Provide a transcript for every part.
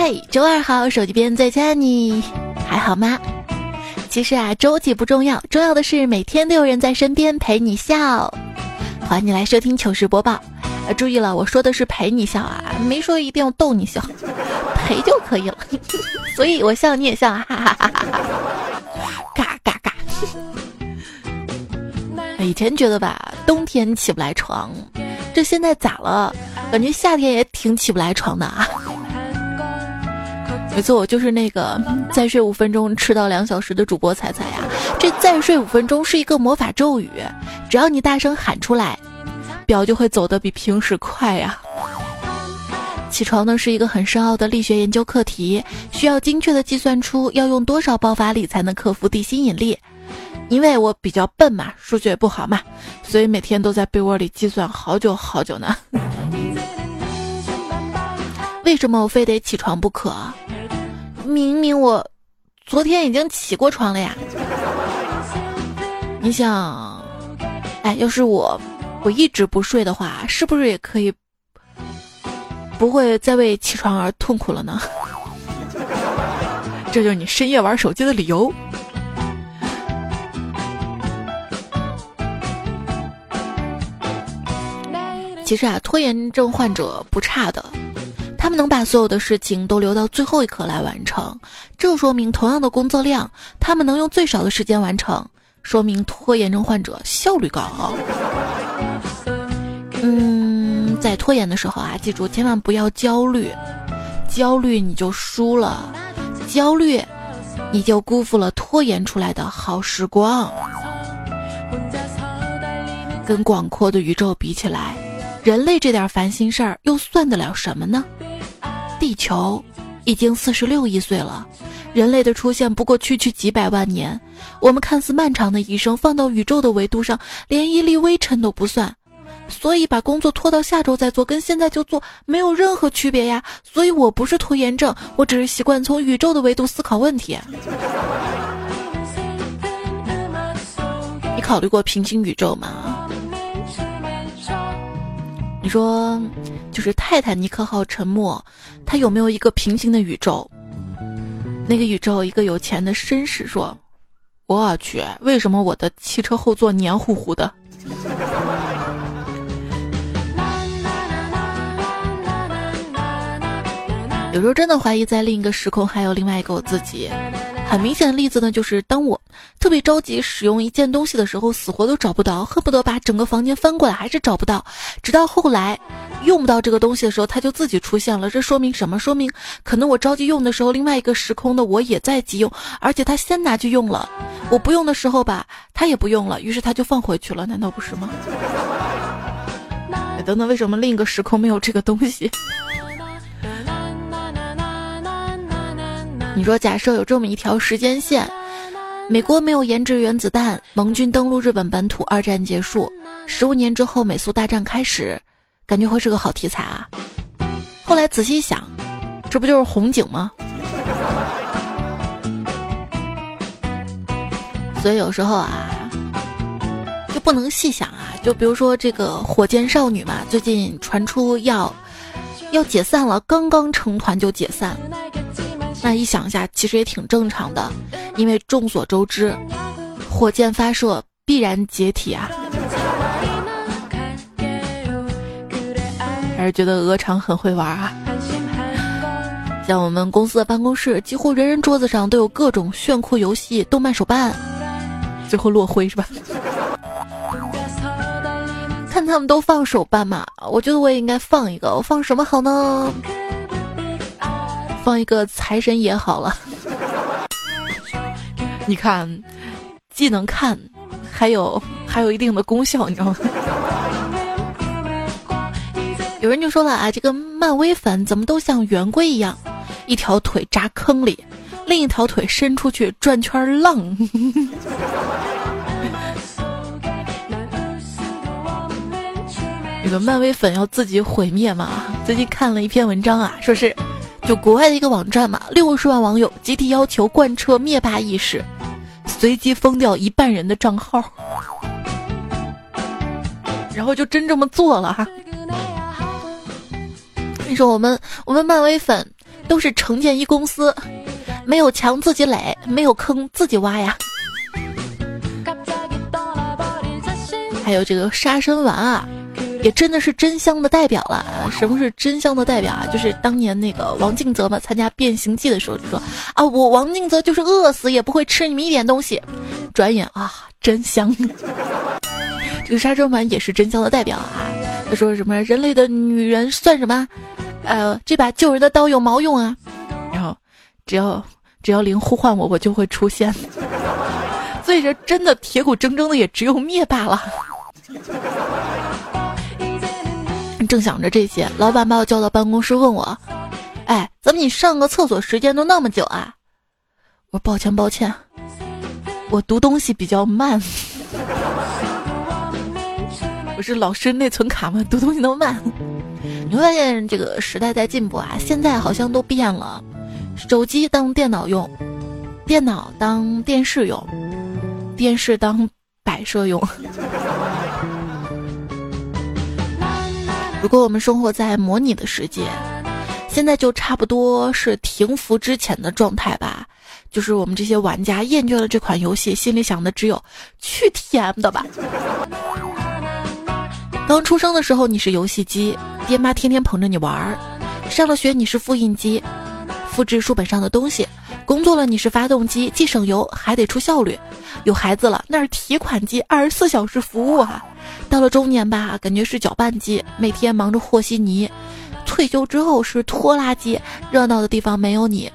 嗨，周二好，手机边在见你还好吗？其实啊，周几不重要，重要的是每天都有人在身边陪你笑。欢迎你来收听糗事播报。啊，注意了，我说的是陪你笑啊，没说一定要逗你笑，陪就可以了。所以我笑你也笑啊，哈哈哈哈哈！嘎嘎嘎！以前觉得吧，冬天起不来床，这现在咋了？感觉夏天也挺起不来床的啊。没错，我就是那个再睡五分钟迟到两小时的主播彩彩呀。这再睡五分钟是一个魔法咒语，只要你大声喊出来。表就会走得比平时快呀。起床呢是一个很深奥的力学研究课题，需要精确的计算出要用多少爆发力才能克服地心引力。因为我比较笨嘛，数学也不好嘛，所以每天都在被窝里计算好久好久呢。为什么我非得起床不可？明明我昨天已经起过床了呀。你想，哎，要是我。我一直不睡的话，是不是也可以不会再为起床而痛苦了呢？这就是你深夜玩手机的理由。其实啊，拖延症患者不差的，他们能把所有的事情都留到最后一刻来完成，这说明同样的工作量，他们能用最少的时间完成，说明拖延症患者效率高。嗯，在拖延的时候啊，记住千万不要焦虑，焦虑你就输了，焦虑你就辜负了拖延出来的好时光。跟广阔的宇宙比起来，人类这点烦心事儿又算得了什么呢？地球已经四十六亿岁了，人类的出现不过区区几百万年，我们看似漫长的一生，放到宇宙的维度上，连一粒微尘都不算。所以把工作拖到下周再做，跟现在就做没有任何区别呀。所以我不是拖延症，我只是习惯从宇宙的维度思考问题。你考虑过平行宇宙吗？你说，就是泰坦尼克号沉没，它有没有一个平行的宇宙？那个宇宙，一个有钱的绅士说：“我去，为什么我的汽车后座黏糊糊的？” 有时候真的怀疑，在另一个时空还有另外一个我自己。很明显的例子呢，就是当我特别着急使用一件东西的时候，死活都找不到，恨不得把整个房间翻过来，还是找不到。直到后来用不到这个东西的时候，它就自己出现了。这说明什么？说明可能我着急用的时候，另外一个时空的我也在急用，而且他先拿去用了。我不用的时候吧，他也不用了，于是他就放回去了。难道不是吗？等等，为什么另一个时空没有这个东西？你说，假设有这么一条时间线，美国没有研制原子弹，盟军登陆日本本土，二战结束，十五年之后美苏大战开始，感觉会是个好题材啊。后来仔细想，这不就是红警吗？所以有时候啊，就不能细想啊。就比如说这个火箭少女嘛，最近传出要要解散了，刚刚成团就解散。那一想一下，其实也挺正常的，因为众所周知，火箭发射必然解体啊。还是觉得鹅厂很会玩啊。像我们公司的办公室，几乎人人桌子上都有各种炫酷游戏、动漫手办，最后落灰是吧？看他们都放手办嘛，我觉得我也应该放一个，我放什么好呢？放一个财神爷好了，你看，既能看，还有还有一定的功效，你知道吗？有人就说了啊，这个漫威粉怎么都像圆规一样，一条腿扎坑里，另一条腿伸出去转圈浪。这个漫威粉要自己毁灭吗？最近看了一篇文章啊，说是。就国外的一个网站嘛，六十万网友集体要求贯彻灭霸意识，随机封掉一半人的账号，然后就真这么做了哈。你说我们我们漫威粉都是城建一公司，没有墙自己垒，没有坑自己挖呀。还有这个杀生丸啊，也真的是真香的代表了。什么是真香的代表啊？就是当年那个王静泽嘛，参加变形记的时候就说啊，我王静泽就是饿死也不会吃你们一点东西。转眼啊，真香。这个沙参丸也是真香的代表啊。他说什么人类的女人算什么？呃，这把救人的刀有毛用啊？然后只要只要灵呼唤我，我就会出现。所以说，真的铁骨铮铮的也只有灭霸了。正想着这些，老板把我叫到办公室，问我：“哎，怎么你上个厕所时间都那么久啊？”我说：“抱歉，抱歉，我读东西比较慢。我是老师内存卡吗？读东西那么慢。”你会发现这个时代在进步啊，现在好像都变了，手机当电脑用，电脑当电视用，电视当摆设用。如果我们生活在模拟的世界，现在就差不多是停服之前的状态吧。就是我们这些玩家厌倦了这款游戏，心里想的只有去 TM 的吧。刚出生的时候你是游戏机，爹妈天天捧着你玩儿；上了学你是复印机，复制书本上的东西；工作了你是发动机，既省油还得出效率；有孩子了那是提款机，二十四小时服务啊。到了中年吧，感觉是搅拌机，每天忙着和稀泥；退休之后是拖拉机，热闹的地方没有你。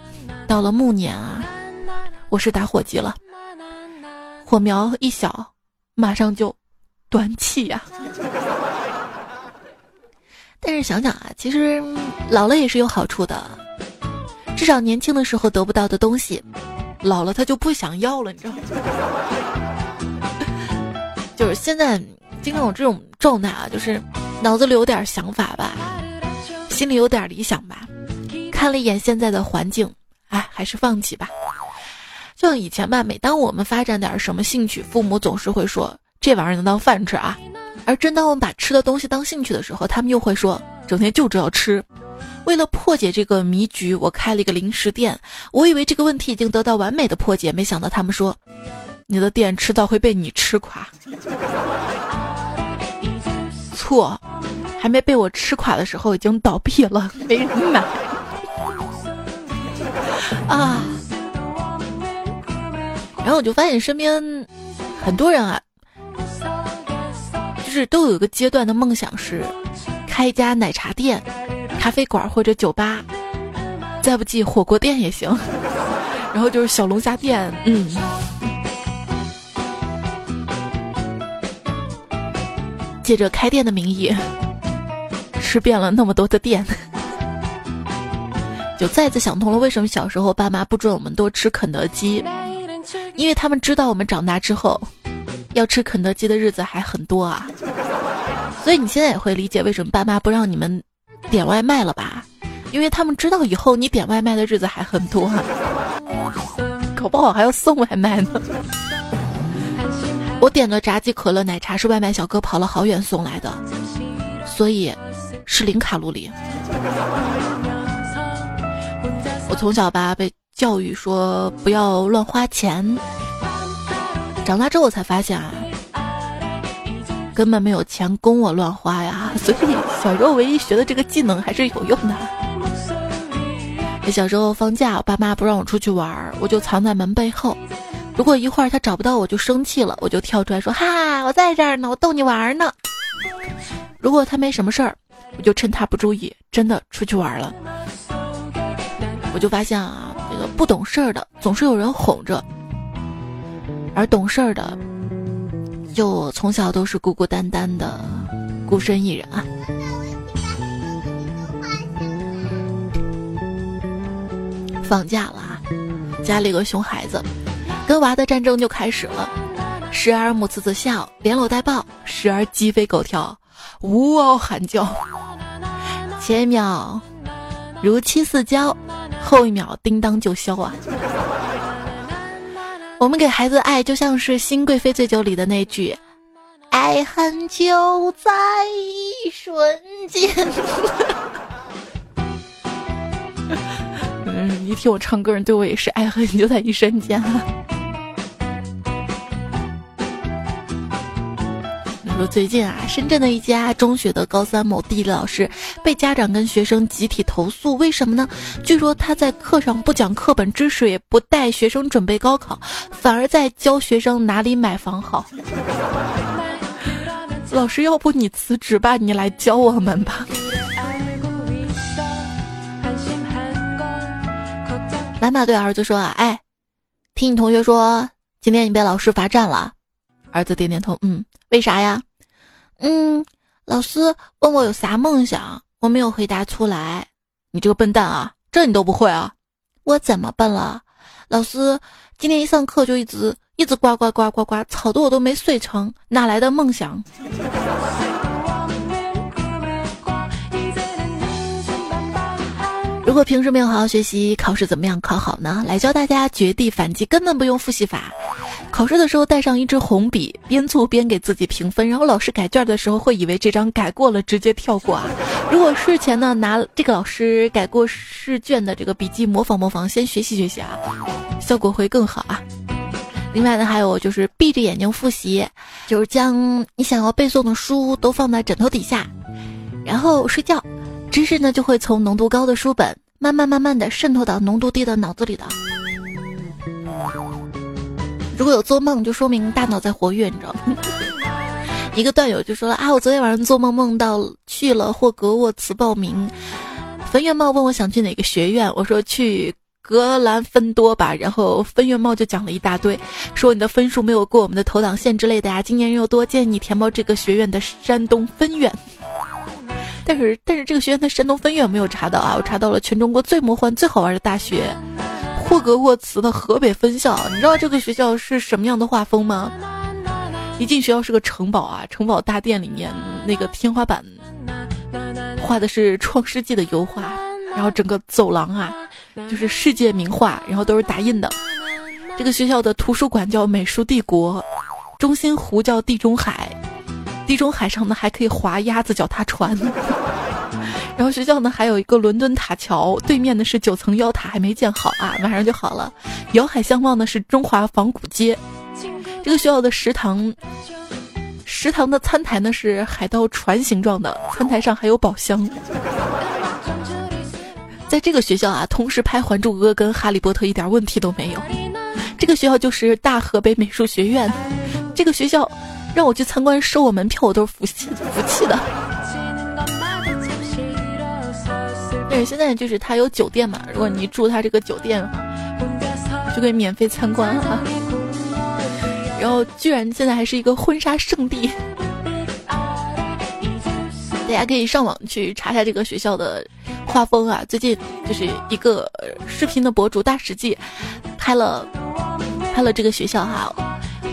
到了暮年啊，我是打火机了，火苗一小，马上就断气呀。但是想想啊，其实老了也是有好处的，至少年轻的时候得不到的东西，老了他就不想要了，你知道吗？就是现在。经常有这种状态啊，就是脑子里有点想法吧，心里有点理想吧，看了一眼现在的环境，哎，还是放弃吧。就像以前吧，每当我们发展点什么兴趣，父母总是会说这玩意儿能当饭吃啊。而真当我们把吃的东西当兴趣的时候，他们又会说整天就知道吃。为了破解这个迷局，我开了一个零食店。我以为这个问题已经得到完美的破解，没想到他们说，你的店迟早会被你吃垮。错，还没被我吃垮的时候，已经倒闭了，没人买啊。然后我就发现身边很多人啊，就是都有一个阶段的梦想是开一家奶茶店、咖啡馆或者酒吧，再不济火锅店也行。然后就是小龙虾店，嗯。借着开店的名义，吃遍了那么多的店，就再次想通了为什么小时候爸妈不准我们多吃肯德基，因为他们知道我们长大之后要吃肯德基的日子还很多啊。所以你现在也会理解为什么爸妈不让你们点外卖了吧？因为他们知道以后你点外卖的日子还很多，搞不好还要送外卖呢。我点的炸鸡、可乐、奶茶是外卖小哥跑了好远送来的，所以是零卡路里。我从小吧被教育说不要乱花钱，长大之后才发现啊，根本没有钱供我乱花呀。所以小时候唯一学的这个技能还是有用的。小时候放假，我爸妈不让我出去玩，我就藏在门背后。如果一会儿他找不到我就生气了，我就跳出来说：“哈，我在这儿呢，我逗你玩呢。”如果他没什么事儿，我就趁他不注意，真的出去玩了。我就发现啊，这个不懂事儿的总是有人哄着，而懂事儿的，就从小都是孤孤单单的孤身一人啊。放假了啊，家里有个熊孩子。跟娃的战争就开始了，时而母慈子孝，连搂带抱；时而鸡飞狗跳，呜嗷喊叫。前一秒如漆似胶，后一秒叮当就消啊！我们给孩子爱，就像是《新贵妃醉酒》里的那句：“爱恨就在一瞬间。”嗯，你听我唱歌，人对我也是爱恨就在一瞬间。说最近啊，深圳的一家中学的高三某地理老师被家长跟学生集体投诉，为什么呢？据说他在课上不讲课本知识，也不带学生准备高考，反而在教学生哪里买房好。老师，要不你辞职吧，你来教我们吧。妈妈对儿子说：“啊，哎，听你同学说，今天你被老师罚站了。”儿子点点头，嗯，为啥呀？嗯，老师问我有啥梦想，我没有回答出来。你这个笨蛋啊，这你都不会啊？我怎么笨了？老师今天一上课就一直一直呱呱呱呱呱，吵得我都没睡成，哪来的梦想？如果平时没有好好学习，考试怎么样考好呢？来教大家绝地反击，根本不用复习法。考试的时候带上一支红笔，边做边给自己评分，然后老师改卷的时候会以为这张改过了，直接跳过啊。如果事前呢拿这个老师改过试卷的这个笔记模仿模仿，先学习学习啊，效果会更好啊。另外呢还有就是闭着眼睛复习，就是将你想要背诵的书都放在枕头底下，然后睡觉，知识呢就会从浓度高的书本。慢慢慢慢的渗透到浓度低的脑子里的。如果有做梦，就说明大脑在活跃，你知道吗？一个段友就说了啊，我昨天晚上做梦梦到去了霍格沃茨报名，分院帽问我想去哪个学院，我说去格兰芬多吧，然后分院帽就讲了一大堆，说你的分数没有过我们的投档线之类的呀，今年人又多，建议你填报这个学院的山东分院。但是，但是这个学院的山东分院没有查到啊！我查到了全中国最魔幻、最好玩的大学——霍格沃茨的河北分校。你知道这个学校是什么样的画风吗？一进学校是个城堡啊，城堡大殿里面那个天花板画的是《创世纪》的油画，然后整个走廊啊就是世界名画，然后都是打印的。这个学校的图书馆叫美术帝国，中心湖叫地中海。地中海上呢还可以划鸭子脚踏船，然后学校呢还有一个伦敦塔桥，对面的是九层妖塔还没建好啊，马上就好了。遥海相望呢是中华仿古街，这个学校的食堂，食堂的餐台呢是海盗船形状的，餐台上还有宝箱。在这个学校啊，同时拍《还珠格格》跟《哈利波特》一点问题都没有。这个学校就是大河北美术学院，这个学校。让我去参观收我门票，我都是服气服气的。但是现在就是他有酒店嘛，如果你住他这个酒店的话，就可以免费参观了。然后居然现在还是一个婚纱圣地，大家可以上网去查一下这个学校的画风啊。最近就是一个视频的博主大史记拍了拍了这个学校哈。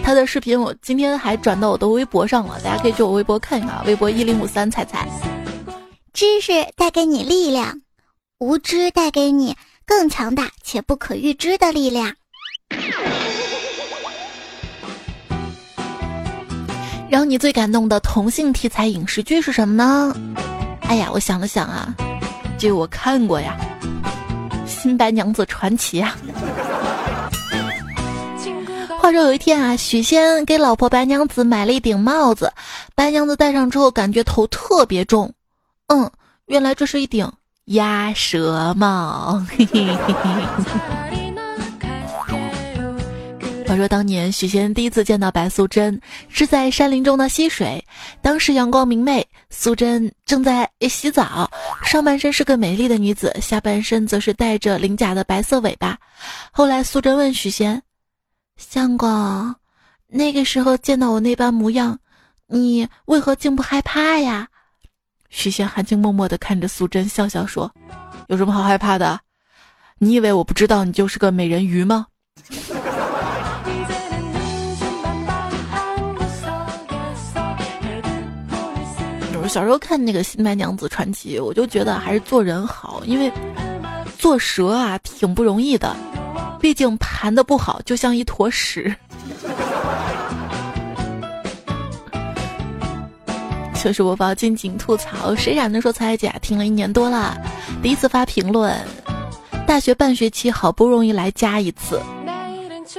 他的视频我今天还转到我的微博上了，大家可以去我微博看一看，微博一零五三彩彩。知识带给你力量，无知带给你更强大且不可预知的力量。让你最感动的同性题材影视剧是什么呢？哎呀，我想了想啊，这我看过呀，《新白娘子传奇》啊。话说有一天啊，许仙给老婆白娘子买了一顶帽子，白娘子戴上之后感觉头特别重。嗯，原来这是一顶鸭舌帽。话说当年许仙第一次见到白素贞是在山林中的溪水，当时阳光明媚，素贞正在洗澡，上半身是个美丽的女子，下半身则是带着鳞甲的白色尾巴。后来素贞问许仙。相公，那个时候见到我那般模样，你为何竟不害怕呀？许仙含情脉脉地看着素贞，笑笑说：“有什么好害怕的？你以为我不知道你就是个美人鱼吗？” 我小时候看那个《新白娘子传奇》，我就觉得还是做人好，因为做蛇啊挺不容易的。毕竟盘的不好，就像一坨屎。糗事播报，静静吐槽。谁染的说彩姐听了一年多了，第一次发评论。大学半学期好不容易来家一次，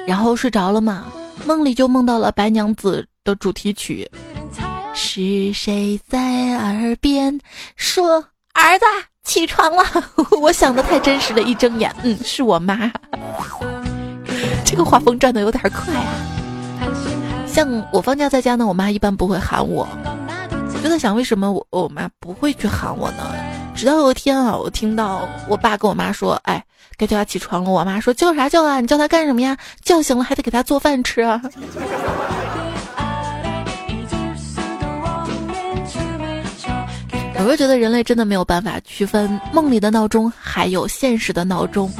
然后睡着了嘛，梦里就梦到了白娘子的主题曲。是谁在耳边说：“儿子，起床了？” 我想的太真实了，一睁眼，嗯，是我妈。这个画风转的有点快啊。像我放假在家呢，我妈一般不会喊我。就在想，为什么我我妈不会去喊我呢？直到有一天啊，我听到我爸跟我妈说：“哎，该叫他起床了。”我妈说：“叫啥叫啊？你叫他干什么呀？叫醒了还得给他做饭吃啊。”我会觉得人类真的没有办法区分梦里的闹钟还有现实的闹钟，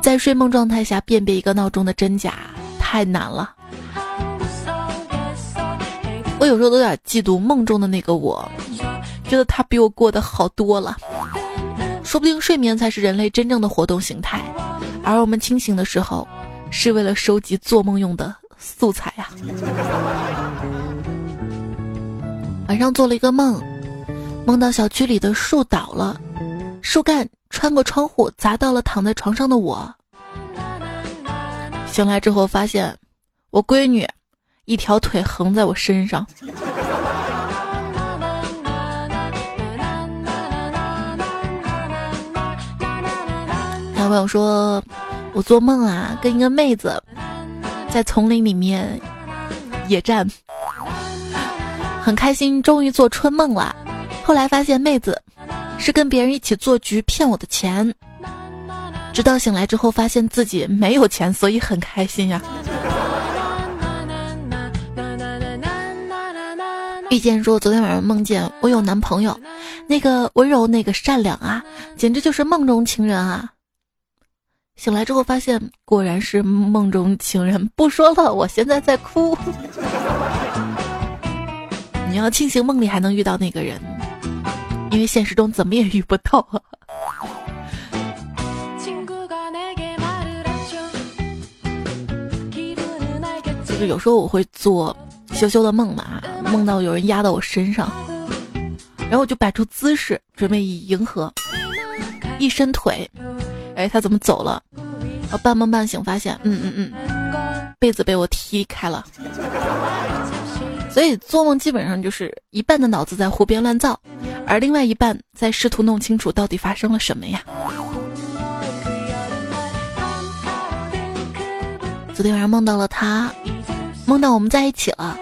在睡梦状态下辨别一个闹钟的真假太难了。我有时候都有点嫉妒梦中的那个我，觉得他比我过得好多了。说不定睡眠才是人类真正的活动形态，而我们清醒的时候，是为了收集做梦用的素材呀。晚上做了一个梦。梦到小区里的树倒了，树干穿过窗户砸到了躺在床上的我。醒来之后发现，我闺女一条腿横在我身上。有朋友说，我做梦啊，跟一个妹子在丛林里面野战，很开心，终于做春梦了。后来发现妹子是跟别人一起做局骗我的钱，直到醒来之后发现自己没有钱，所以很开心呀。遇见说昨天晚上梦见我有男朋友，那个温柔，那个善良啊，简直就是梦中情人啊。醒来之后发现果然是梦中情人，不说了，我现在在哭。你要庆幸梦里还能遇到那个人。因为现实中怎么也遇不到啊。就是有时候我会做羞羞的梦嘛，梦到有人压到我身上，然后我就摆出姿势准备以迎合，一伸腿，哎，他怎么走了？我半梦半醒发现，嗯嗯嗯，被子被我踢开了。所以做梦基本上就是一半的脑子在胡编乱造。而另外一半在试图弄清楚到底发生了什么呀？昨天晚上梦到了他，梦到我们在一起了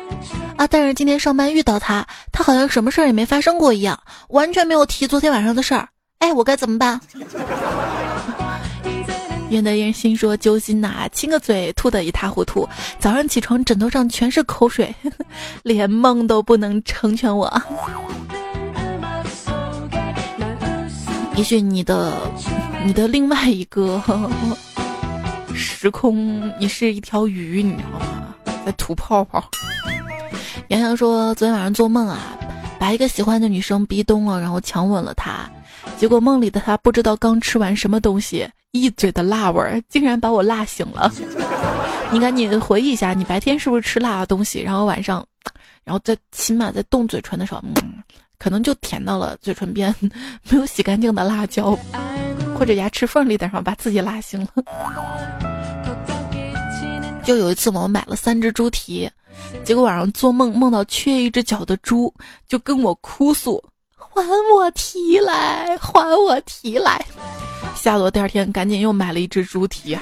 啊！但是今天上班遇到他，他好像什么事儿也没发生过一样，完全没有提昨天晚上的事儿。哎，我该怎么办？愿得一人心说揪心呐，亲个嘴吐得一塌糊涂。早上起床枕头上全是口水，连梦都不能成全我。也许你的，你的另外一个时空，你是一条鱼，你知道吗？在吐泡泡。洋洋说，昨天晚上做梦啊，把一个喜欢的女生逼咚了，然后强吻了她，结果梦里的她不知道刚吃完什么东西，一嘴的辣味儿，竟然把我辣醒了。你赶紧回忆一下，你白天是不是吃辣的东西，然后晚上，然后再起码在动嘴唇的时候，嗯。可能就舔到了嘴唇边 没有洗干净的辣椒，或者牙齿缝里的，然后把自己辣醒了。就有一次，我买了三只猪蹄，结果晚上做梦梦到缺一只脚的猪，就跟我哭诉：“还我蹄来，还我蹄来！”吓得我第二天赶紧又买了一只猪蹄，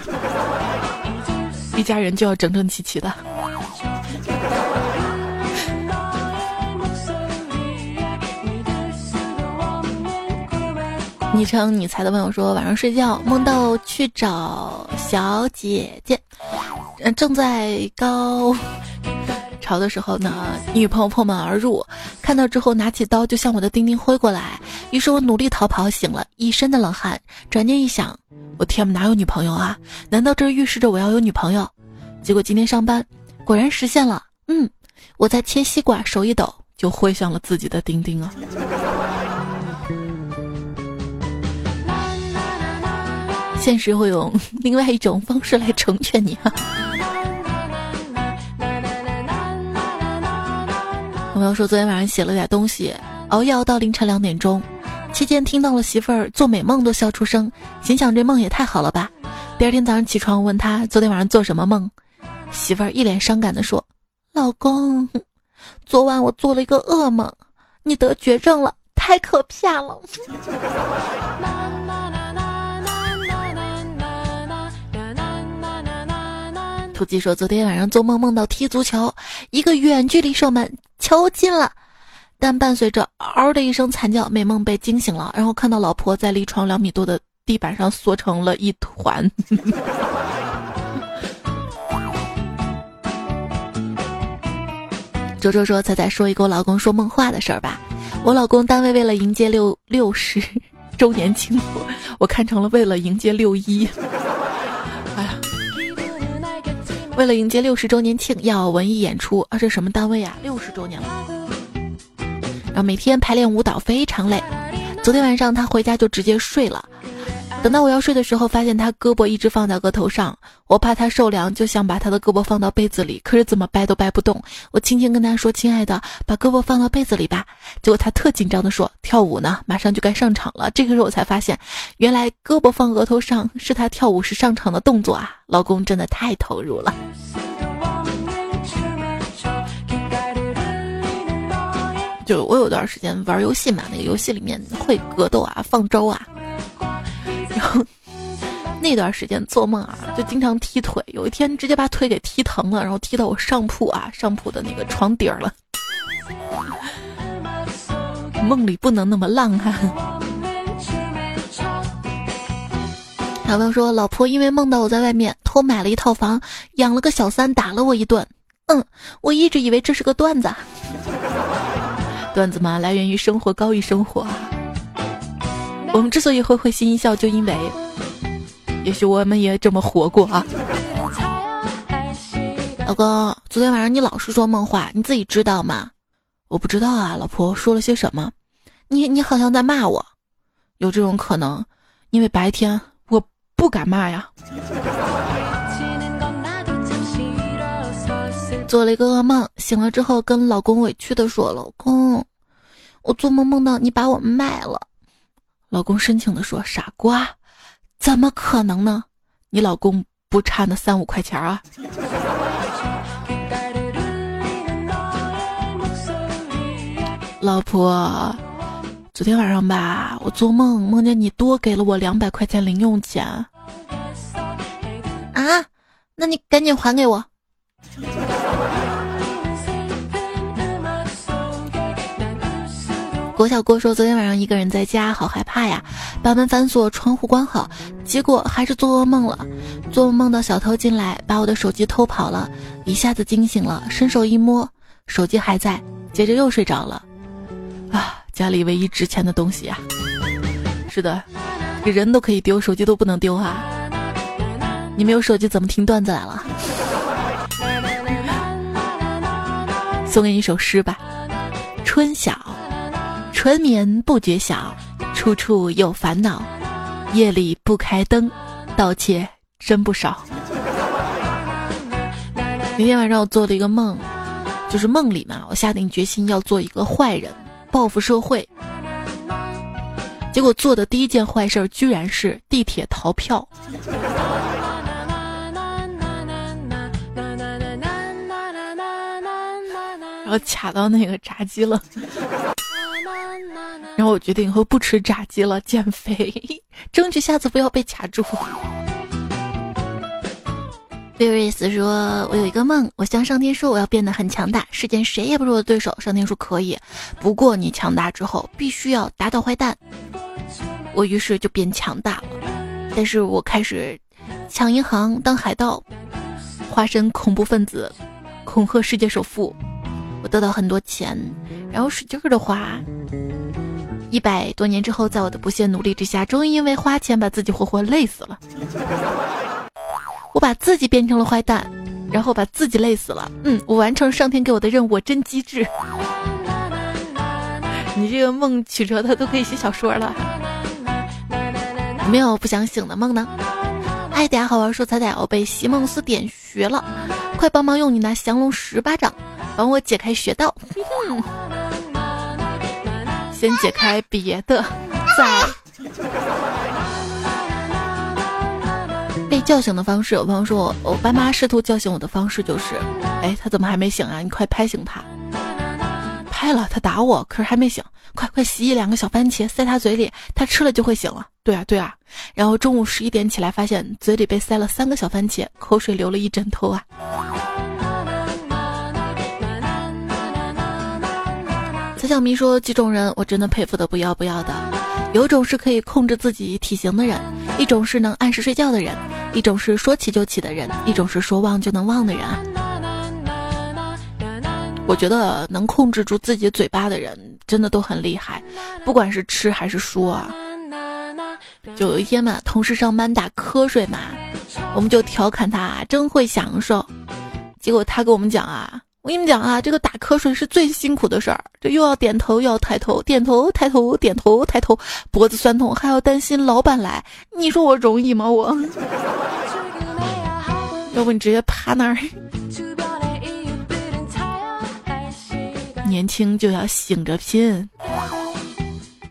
一家人就要整整齐齐的。昵称你猜的朋友说：“晚上睡觉梦到去找小姐姐，嗯，正在高潮的时候呢，女朋友破门而入，看到之后拿起刀就向我的丁丁挥过来，于是我努力逃跑，醒了一身的冷汗。转念一想，我天哪有女朋友啊？难道这预示着我要有女朋友？结果今天上班果然实现了。嗯，我在切西瓜，手一抖就挥向了自己的丁丁啊。”现实会用 另外一种方式来成全你哈。朋友说昨天晚上写了点东西，熬夜熬到凌晨两点钟，期间听到了媳妇儿做美梦都笑出声，心想这梦也太好了吧。第二天早上起床问他昨天晚上做什么梦，媳妇儿一脸伤感的说：“老公，昨晚我做了一个噩梦，你得绝症了，太可怕了。”土鸡说：“昨天晚上做梦梦到踢足球，一个远距离射门，球进了，但伴随着嗷的一声惨叫，美梦被惊醒了，然后看到老婆在离床两米多的地板上缩成了一团。”周周说：“彩彩说一个我老公说梦话的事儿吧。我老公单位为了迎接六六十 周年庆，我看成了为了迎接六一。”为了迎接六十周年庆，要文艺演出，啊，这什么单位啊？六十周年了，然后每天排练舞蹈非常累。昨天晚上他回家就直接睡了。等到我要睡的时候，发现他胳膊一直放在额头上，我怕他受凉，就想把他的胳膊放到被子里，可是怎么掰都掰不动。我轻轻跟他说：“亲爱的，把胳膊放到被子里吧。”结果他特紧张的说：“跳舞呢，马上就该上场了。”这个时候我才发现，原来胳膊放额头上是他跳舞时上场的动作啊！老公真的太投入了。就我有段时间玩游戏嘛，那个游戏里面会格斗啊，放招啊。然 后那段时间做梦啊，就经常踢腿。有一天直接把腿给踢疼了，然后踢到我上铺啊，上铺的那个床底儿了。梦里不能那么浪哈。小朋友说，老婆因为梦到我在外面偷买了一套房，养了个小三，打了我一顿。嗯，我一直以为这是个段子。段子嘛，来源于生活，高于生活。我们之所以会会心一笑，就因为，也许我们也这么活过啊。老公，昨天晚上你老是说梦话，你自己知道吗？我不知道啊，老婆说了些什么？你你好像在骂我，有这种可能，因为白天我不敢骂呀。做了一个噩梦，醒了之后跟老公委屈的说：“老公，我做梦梦到你把我卖了。”老公深情地说：“傻瓜，怎么可能呢？你老公不差那三五块钱啊。”老婆，昨天晚上吧，我做梦梦见你多给了我两百块钱零用钱。啊？那你赶紧还给我。郭小郭说：“昨天晚上一个人在家，好害怕呀，把门反锁，窗户关好，结果还是做噩梦了。做梦到小偷进来，把我的手机偷跑了，一下子惊醒了，伸手一摸，手机还在，接着又睡着了。啊，家里唯一值钱的东西呀！是的，这人都可以丢，手机都不能丢啊！你没有手机怎么听段子来了？送给你一首诗吧，《春晓》。”春眠不觉晓，处处有烦恼。夜里不开灯，盗窃真不少。那天晚上我做了一个梦，就是梦里嘛，我下定决心要做一个坏人，报复社会。结果做的第一件坏事居然是地铁逃票，然后卡到那个闸机了。然后我决定以后不吃炸鸡了，减肥，争取下次不要被卡住。贝瑞斯说：“我有一个梦，我向上天说我要变得很强大，世间谁也不是我的对手。上天说可以，不过你强大之后必须要打倒坏蛋。我于是就变强大了，但是我开始抢银行、当海盗，化身恐怖分子，恐吓世界首富。我得到很多钱，然后使劲儿的花。”一百多年之后，在我的不懈努力之下，终于因为花钱把自己活活累死了。我把自己变成了坏蛋，然后把自己累死了。嗯，我完成上天给我的任务，我真机智。你这个梦曲折的都可以写小说了。没有不想醒的梦呢？哎，大家好玩，说彩彩，我被席梦思点穴了，快帮忙用你那降龙十八掌帮我解开穴道。先解开别的。塞。被叫醒的方式，有朋友说我我爸妈试图叫醒我的方式就是，哎，他怎么还没醒啊？你快拍醒他。拍了，他打我，可是还没醒。快快洗一两个小番茄塞他嘴里，他吃了就会醒了。对啊对啊。然后中午十一点起来，发现嘴里被塞了三个小番茄，口水流了一枕头啊。蔡小咪说：“几种人我真的佩服的不要不要的，有种是可以控制自己体型的人，一种是能按时睡觉的人，一种是说起就起的人，一种是说忘就能忘的人。我觉得能控制住自己嘴巴的人真的都很厉害，不管是吃还是说啊。就有一天嘛，同事上班打瞌睡嘛，我们就调侃他真会享受，结果他跟我们讲啊。”我跟你们讲啊，这个打瞌睡是最辛苦的事儿，这又要点头又要抬头，点头抬头点头抬头，脖子酸痛，还要担心老板来，你说我容易吗？我，要不你直接趴那儿。年轻就要醒着拼，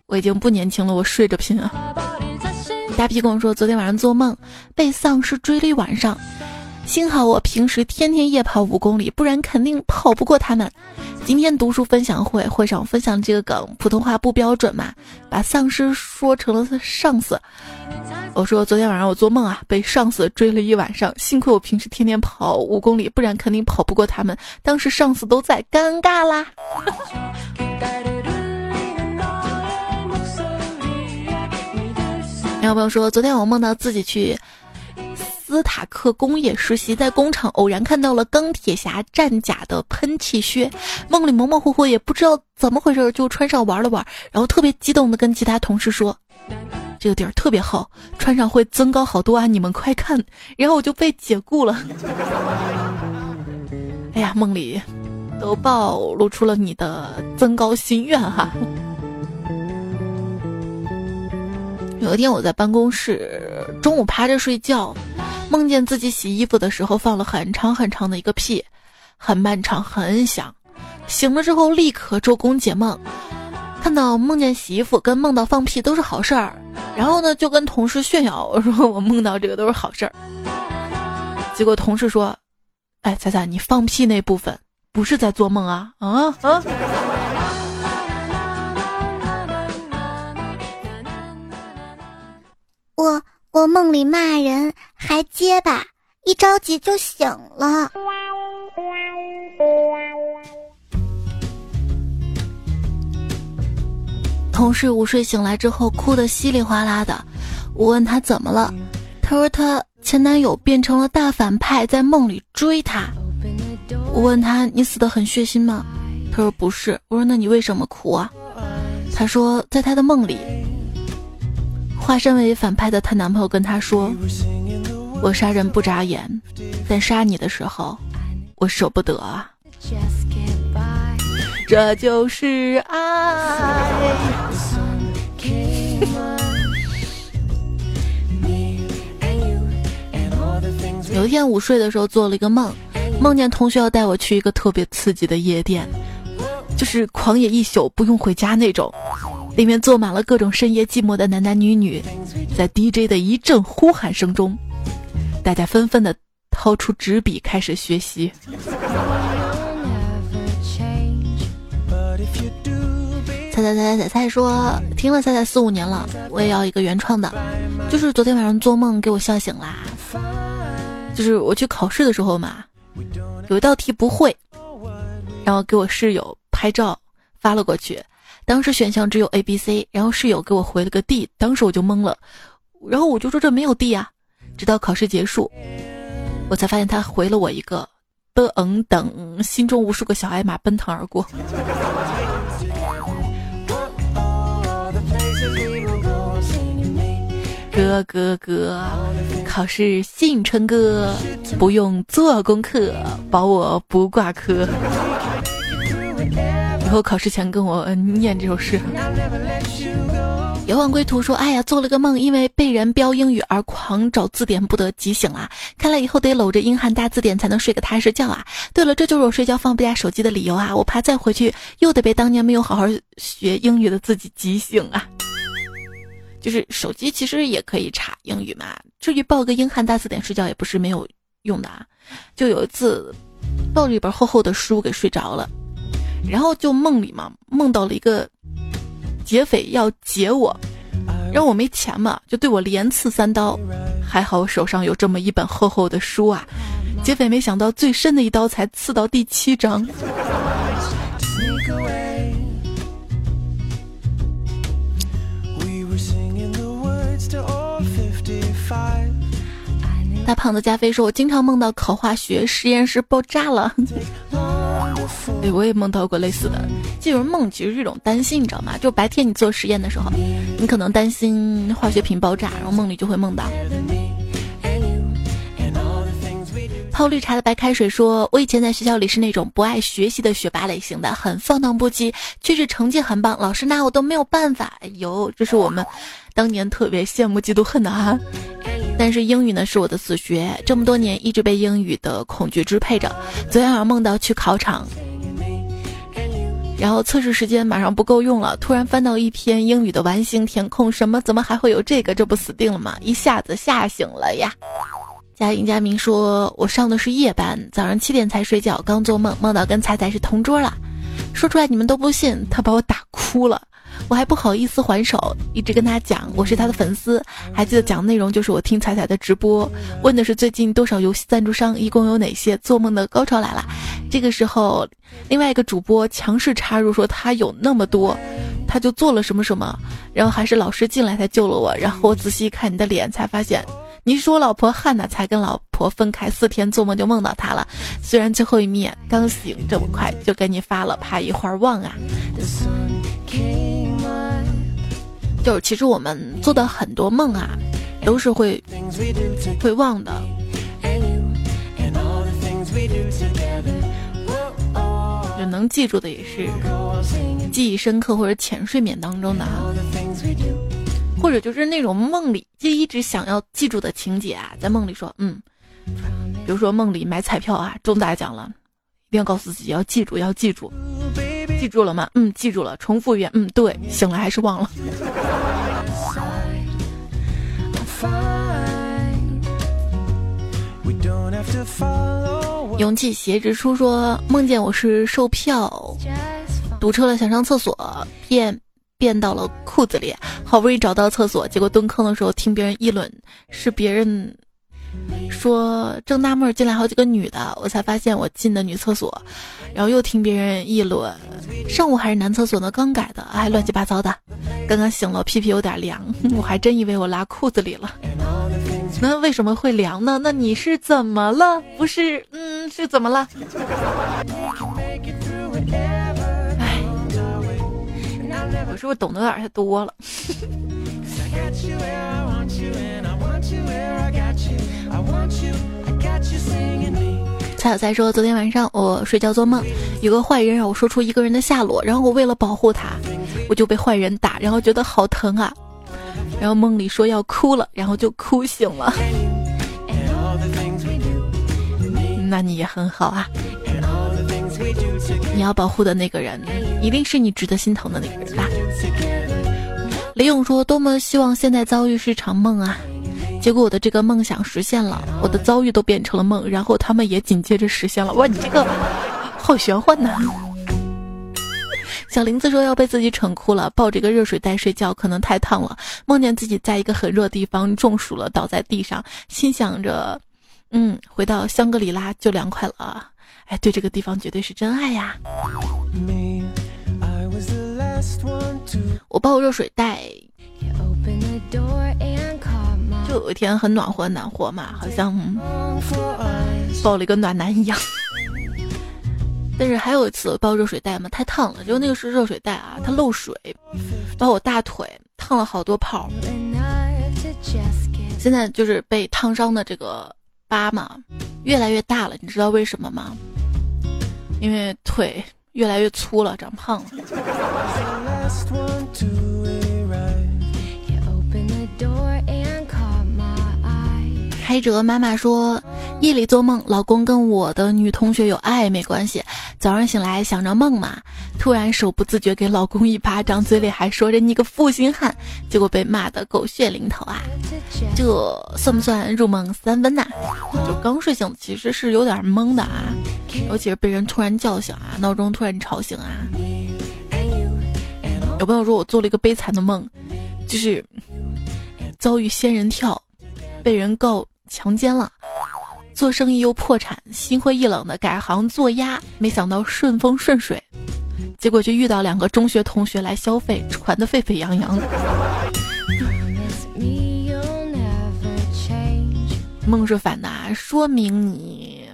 我已经不年轻了，我睡着拼啊。大皮跟我说，昨天晚上做梦被丧尸追了一晚上。幸好我平时天天夜跑五公里，不然肯定跑不过他们。今天读书分享会会上分享这个梗，普通话不标准嘛，把丧尸说成了上司。我说昨天晚上我做梦啊，被上司追了一晚上，幸亏我平时天天跑五公里，不然肯定跑不过他们。当时上司都在，尴尬啦。有朋友说，昨天我梦到自己去。斯塔克工业实习，在工厂偶然看到了钢铁侠战甲的喷气靴，梦里模模糊糊也不知道怎么回事，就穿上玩了玩，然后特别激动的跟其他同事说：“这个底儿特别厚，穿上会增高好多啊！你们快看！”然后我就被解雇了。哎呀，梦里都暴露出了你的增高心愿哈。有一天我在办公室，中午趴着睡觉。梦见自己洗衣服的时候放了很长很长的一个屁，很漫长很响。醒了之后立刻周公解梦，看到梦见洗衣服跟梦到放屁都是好事儿，然后呢就跟同事炫耀，我说我梦到这个都是好事儿。结果同事说：“哎，彩彩，你放屁那部分不是在做梦啊？啊啊！”我。我梦里骂人还结巴，一着急就醒了。同事午睡醒来之后哭得稀里哗啦的，我问他怎么了，他说他前男友变成了大反派，在梦里追他。我问他你死的很血腥吗？他说不是。我说那你为什么哭啊？他说在他的梦里。化身为反派的她男朋友跟她说：“我杀人不眨眼，但杀你的时候，我舍不得啊。”这就是爱。有一天午睡的时候做了一个梦，梦见同学要带我去一个特别刺激的夜店，就是狂野一宿不用回家那种。里面坐满了各种深夜寂寞的男男女女，在 DJ 的一阵呼喊声中，大家纷纷的掏出纸笔开始学习。猜猜猜猜猜猜说听了猜猜四五年了，我也要一个原创的，就是昨天晚上做梦给我笑醒啦。就是我去考试的时候嘛，有一道题不会，然后给我室友拍照发了过去。当时选项只有 A、B、C，然后室友给我回了个 D，当时我就懵了，然后我就说这没有 D 啊，直到考试结束，我才发现他回了我一个的嗯等，心中无数个小艾玛奔腾而过。哥哥哥，考试信春哥，不用做功课，保我不挂科。以后考试前跟我念这首诗。遥望归途说：“哎呀，做了个梦，因为被人标英语而狂找字典不得急醒啊。看来以后得搂着英汉大字典才能睡个踏实觉啊。对了，这就是我睡觉放不下手机的理由啊。我怕再回去又得被当年没有好好学英语的自己急醒啊。”就是手机其实也可以查英语嘛，至于报个英汉大字典睡觉也不是没有用的啊。就有一次抱着一本厚厚的书给睡着了，然后就梦里嘛梦到了一个劫匪要劫我，让我没钱嘛，就对我连刺三刀，还好我手上有这么一本厚厚的书啊。劫匪没想到最深的一刀才刺到第七章。大胖子加菲说：“我经常梦到考化学实验室爆炸了。”哎，我也梦到过类似的。这种梦其实是一种担心，你知道吗？就白天你做实验的时候，你可能担心化学品爆炸，然后梦里就会梦到。泡绿茶的白开水说：“我以前在学校里是那种不爱学习的学霸类型的，很放荡不羁，却是成绩很棒，老师拿我都没有办法。哎呦，这是我们当年特别羡慕、嫉妒、恨的哈。但是英语呢是我的死穴，这么多年一直被英语的恐惧支配着。昨天晚上梦到去考场，然后测试时间马上不够用了，突然翻到一篇英语的完形填空，什么怎么还会有这个？这不死定了吗？一下子吓醒了呀！”佳颖佳明说：“我上的是夜班，早上七点才睡觉，刚做梦，梦到跟彩彩是同桌了。说出来你们都不信，他把我打哭了，我还不好意思还手，一直跟他讲我是他的粉丝。还记得讲内容就是我听彩彩的直播，问的是最近多少游戏赞助商，一共有哪些。做梦的高潮来了。这个时候，另外一个主播强势插入说他有那么多，他就做了什么什么，然后还是老师进来才救了我。然后我仔细看你的脸，才发现。”你说我老婆汉娜才跟老婆分开四天，做梦就梦到他了。虽然最后一面刚醒这么快就给你发了，怕一会儿忘啊。就是其实我们做的很多梦啊，都是会会忘的。就能记住的也是记忆深刻或者浅睡眠当中的啊。或者就是那种梦里就一直想要记住的情节啊，在梦里说，嗯，比如说梦里买彩票啊中大奖了，一定要告诉自己要记住，要记住，记住了吗？嗯，记住了。重复一遍，嗯，对。醒了还是忘了。勇气鞋直出说梦见我是售票，堵车了想上厕所，便。变到了裤子里，好不容易找到厕所，结果蹲坑的时候听别人议论，是别人说正纳闷进来好几个女的，我才发现我进的女厕所，然后又听别人议论，上午还是男厕所呢，刚改的，哎乱七八糟的。刚刚醒了，屁屁有点凉，我还真以为我拉裤子里了。那为什么会凉呢？那你是怎么了？不是，嗯，是怎么了？哎我是不是懂得有点太多了？蔡小蔡说：“昨天晚上我睡觉做梦，有个坏人让我说出一个人的下落，然后我为了保护他，我就被坏人打，然后觉得好疼啊。然后梦里说要哭了，然后就哭醒了。那你也很好啊。”你要保护的那个人，一定是你值得心疼的那个人吧？李勇说：“多么希望现在遭遇是场梦啊！结果我的这个梦想实现了，我的遭遇都变成了梦，然后他们也紧接着实现了。哇，你这个好玄幻呐！”小林子说：“要被自己蠢哭了，抱着个热水袋睡觉，可能太烫了，梦见自己在一个很热的地方中暑了，倒在地上，心想着，嗯，回到香格里拉就凉快了。”哎，对这个地方绝对是真爱呀！我抱热水袋，就有一天很暖和暖和嘛，好像抱了一个暖男一样。但是还有一次抱热水袋嘛，太烫了，就那个是热水袋啊，它漏水，把我大腿烫了好多泡。现在就是被烫伤的这个疤嘛，越来越大了，你知道为什么吗？因为腿越来越粗了，长胖了。开哲妈妈说，夜里做梦，老公跟我的女同学有暧昧关系，早上醒来想着梦嘛，突然手不自觉给老公一巴掌，嘴里还说着你个负心汉，结果被骂得狗血淋头啊！这算不算入梦三分呐？就刚睡醒，其实是有点懵的啊，尤其是被人突然叫醒啊，闹钟突然吵醒啊。有朋友说我做了一个悲惨的梦，就是遭遇仙人跳，被人告强奸了。做生意又破产，心灰意冷的改行做鸭，没想到顺风顺水，结果就遇到两个中学同学来消费，传的沸沸扬扬。梦是反的，说明你，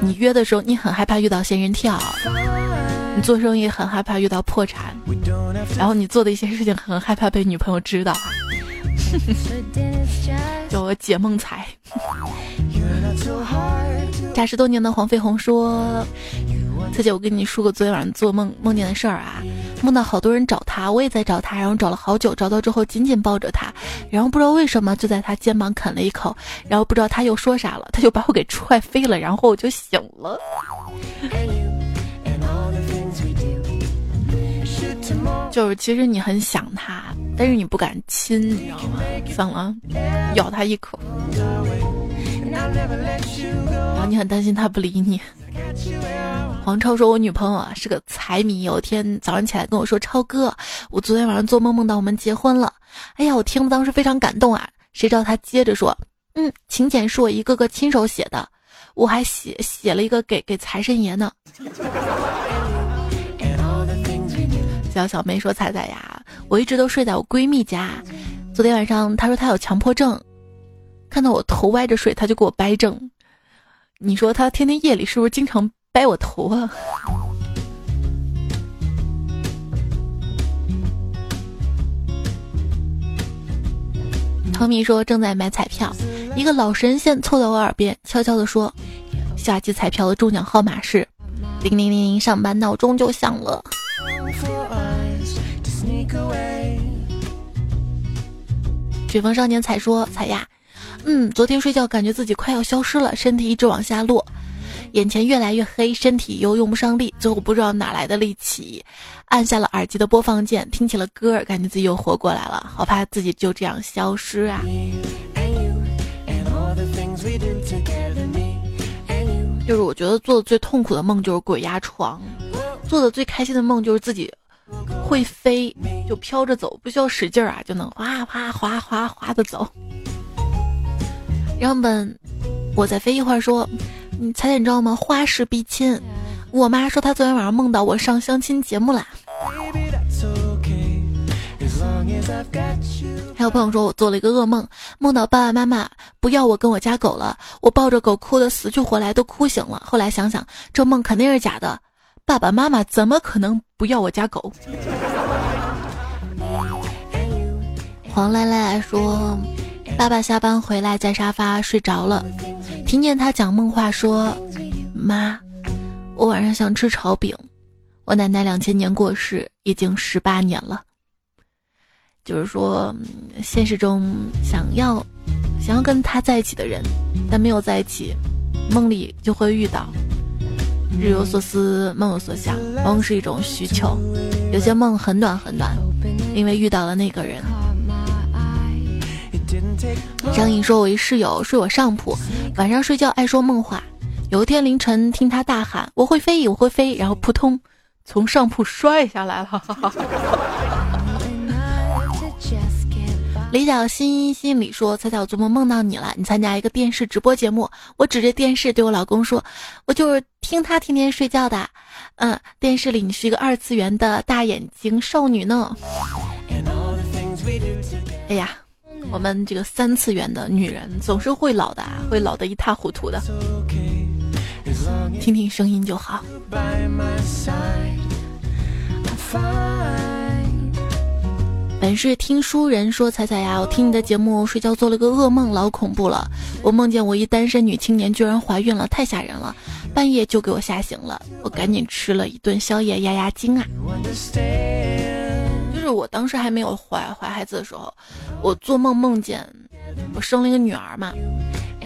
你约的时候你很害怕遇到仙人跳，你做生意很害怕遇到破产，然后你做的一些事情很害怕被女朋友知道。叫我解梦财。诈十多年的黄飞鸿说：“彩姐，我跟你说个昨天晚上做梦梦见的事儿啊，梦到好多人找他，我也在找他，然后找了好久，找到之后紧紧抱着他，然后不知道为什么就在他肩膀啃了一口，然后不知道他又说啥了，他就把我给踹飞了，然后我就醒了。”就是其实你很想他，但是你不敢亲，你知道吗？算了，咬他一口。然后你很担心他不理你。黄超说：“我女朋友啊是个财迷，有一天早上起来跟我说，超哥，我昨天晚上做梦梦到我们结婚了。哎呀，我听了当时非常感动啊。谁知道他接着说，嗯，请柬是我一个个亲手写的，我还写写了一个给给财神爷呢。”小小妹说：“彩彩呀，我一直都睡在我闺蜜家。昨天晚上她说她有强迫症，看到我头歪着睡，她就给我掰正。你说她天天夜里是不是经常掰我头啊？” 汤米说：“正在买彩票，一个老神仙凑到我耳边，悄悄地说，下期彩票的中奖号码是零零零零，上班闹钟就响了。”雪峰少年才说：“彩呀，嗯，昨天睡觉感觉自己快要消失了，身体一直往下落，眼前越来越黑，身体又用不上力，最后不知道哪来的力气，按下了耳机的播放键，听起了歌儿，感觉自己又活过来了，好怕自己就这样消失啊！就是我觉得做的最痛苦的梦就是鬼压床，做的最开心的梦就是自己。”会飞就飘着走，不需要使劲儿啊，就能哗哗哗哗哗的走。然后本我再飞一会儿说，你猜猜你知道吗？花式逼亲。我妈说她昨天晚上梦到我上相亲节目啦。还有朋友说我做了一个噩梦，梦到爸爸妈妈不要我跟我家狗了，我抱着狗哭的死去活来，都哭醒了。后来想想，这梦肯定是假的。爸爸妈妈怎么可能不要我家狗？黄赖赖说，爸爸下班回来在沙发睡着了，听见他讲梦话说：“妈，我晚上想吃炒饼。”我奶奶两千年过世，已经十八年了。就是说，现实中想要想要跟他在一起的人，但没有在一起，梦里就会遇到。日有所思，梦有所想。梦是一种需求，有些梦很短很短，因为遇到了那个人。张颖说：“我一室友睡我上铺，晚上睡觉爱说梦话。有一天凌晨听他大喊‘我会飞，我会飞’，然后扑通从上铺摔下来了。”李小新心里说：“彩彩，我做梦梦到你了。你参加一个电视直播节目，我指着电视对我老公说：‘我就是听他天天睡觉的。’嗯，电视里你是一个二次元的大眼睛少女呢。哎呀，我们这个三次元的女人总是会老的，会老得一塌糊涂的。听听声音就好。”本是听书人说：“彩彩呀，我听你的节目睡觉做了个噩梦，老恐怖了。我梦见我一单身女青年居然怀孕了，太吓人了。半夜就给我吓醒了，我赶紧吃了一顿宵夜压压惊啊。就是我当时还没有怀怀孩子的时候，我做梦梦见我生了一个女儿嘛，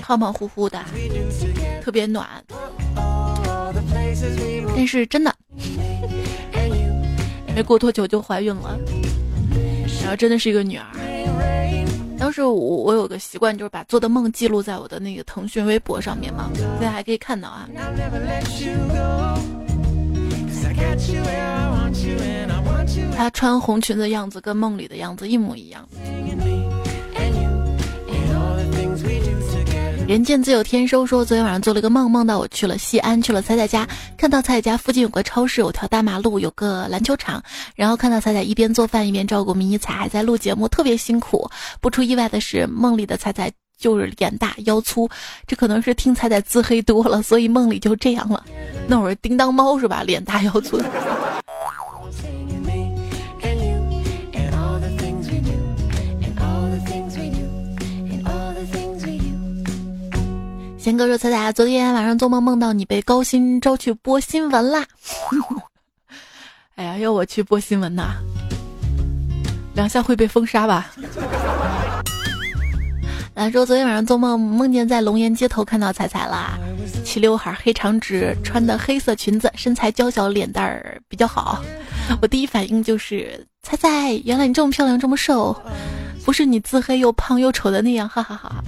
胖胖乎乎的，特别暖。但是真的，没过多久就怀孕了，然后真的是一个女儿。当时我我有个习惯，就是把做的梦记录在我的那个腾讯微博上面嘛，现在还可以看到啊。她穿红裙子的样子跟梦里的样子一模一样。人见自有天收，说昨天晚上做了一个梦，梦到我去了西安，去了彩彩家，看到彩彩家附近有个超市，有条大马路，有个篮球场，然后看到彩彩一边做饭一边照顾迷你彩，还在录节目，特别辛苦。不出意外的是，梦里的彩彩就是脸大腰粗，这可能是听彩彩自黑多了，所以梦里就这样了。那会儿叮当猫是吧？脸大腰粗。贤哥说：“彩彩，昨天晚上做梦梦到你被高薪招去播新闻啦！哎呀，要我去播新闻呐？两下会被封杀吧？”兰说：“昨天晚上做梦梦见在龙岩街头看到彩彩啦，齐刘海、黑长直，穿的黑色裙子，身材娇小，脸蛋儿比较好。我第一反应就是彩彩，原来你这么漂亮，这么瘦，不是你自黑又胖又丑的那样，哈哈哈哈。”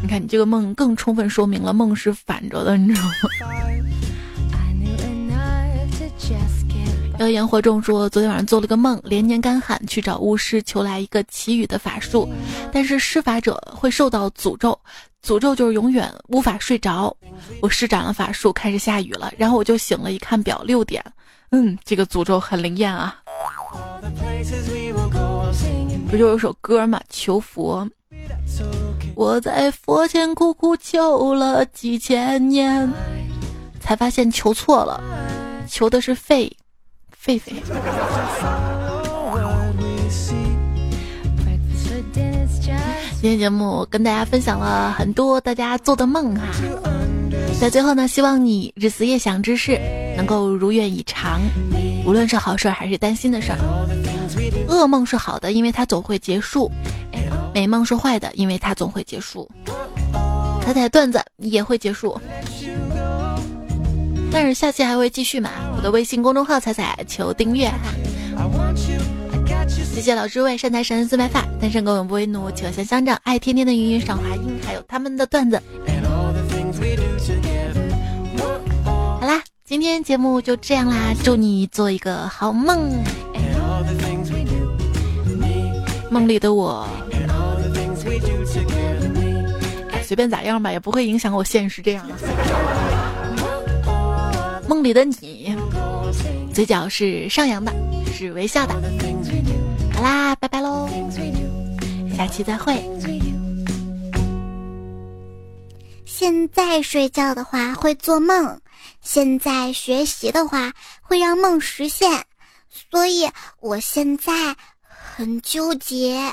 你看，你这个梦更充分说明了梦是反着的，你知道吗？妖言惑众说，昨天晚上做了个梦，连年干旱，去找巫师求来一个祈雨的法术，但是施法者会受到诅咒，诅咒就是永远无法睡着。我施展了法术，开始下雨了，然后我就醒了，一看表六点，嗯，这个诅咒很灵验啊。不就有首歌嘛，求佛。我在佛前苦苦求了几千年，才发现求错了，求的是狒，狒狒。今天节目跟大家分享了很多大家做的梦啊，在最后呢，希望你日思夜想之事能够如愿以偿，无论是好事还是担心的事儿。噩梦是好的，因为它总会结束。美梦是坏的，因为它总会结束。彩彩段子也会结束，但是下期还会继续嘛？我的微信公众号彩彩求订阅哈。谢谢老师位善财神自白发，单身狗永不为奴，企鹅像乡长，爱天天的云云赏华音，还有他们的段子。好啦，今天节目就这样啦，祝你做一个好梦。梦里的我。随便咋样吧，也不会影响我现实这样。梦里的你，嘴角是上扬的，是微笑的。好啦，拜拜喽，下期再会。现在睡觉的话会做梦，现在学习的话会让梦实现，所以我现在很纠结。